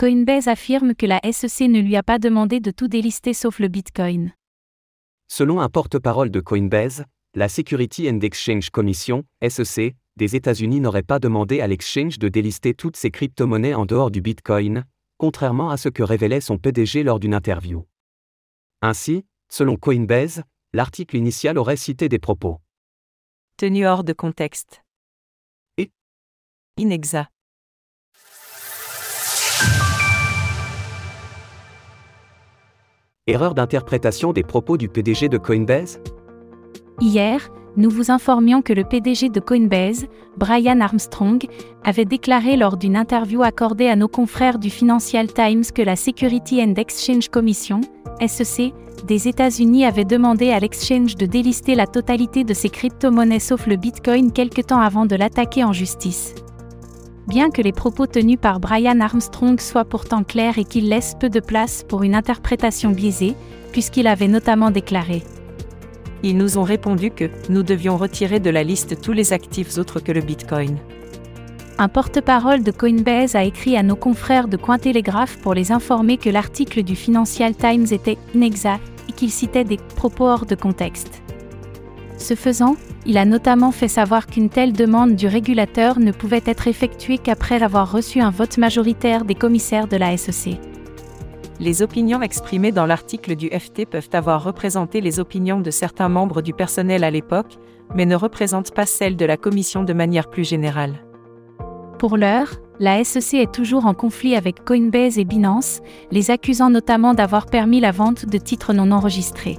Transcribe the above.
Coinbase affirme que la SEC ne lui a pas demandé de tout délister sauf le Bitcoin. Selon un porte-parole de Coinbase, la Security and Exchange Commission, SEC, des États-Unis n'aurait pas demandé à l'exchange de délister toutes ses crypto-monnaies en dehors du Bitcoin, contrairement à ce que révélait son PDG lors d'une interview. Ainsi, selon Coinbase, l'article initial aurait cité des propos tenus hors de contexte. Et inexact. Erreur d'interprétation des propos du PDG de Coinbase Hier, nous vous informions que le PDG de Coinbase, Brian Armstrong, avait déclaré lors d'une interview accordée à nos confrères du Financial Times que la Security and Exchange Commission, SEC, des États-Unis avait demandé à l'exchange de délister la totalité de ses crypto-monnaies sauf le Bitcoin quelque temps avant de l'attaquer en justice. Bien que les propos tenus par Brian Armstrong soient pourtant clairs et qu'ils laissent peu de place pour une interprétation biaisée, puisqu'il avait notamment déclaré Ils nous ont répondu que nous devions retirer de la liste tous les actifs autres que le Bitcoin. Un porte-parole de Coinbase a écrit à nos confrères de Cointelegraph pour les informer que l'article du Financial Times était inexact et qu'il citait des propos hors de contexte. Ce faisant, il a notamment fait savoir qu'une telle demande du régulateur ne pouvait être effectuée qu'après avoir reçu un vote majoritaire des commissaires de la SEC. Les opinions exprimées dans l'article du FT peuvent avoir représenté les opinions de certains membres du personnel à l'époque, mais ne représentent pas celles de la commission de manière plus générale. Pour l'heure, la SEC est toujours en conflit avec Coinbase et Binance, les accusant notamment d'avoir permis la vente de titres non enregistrés.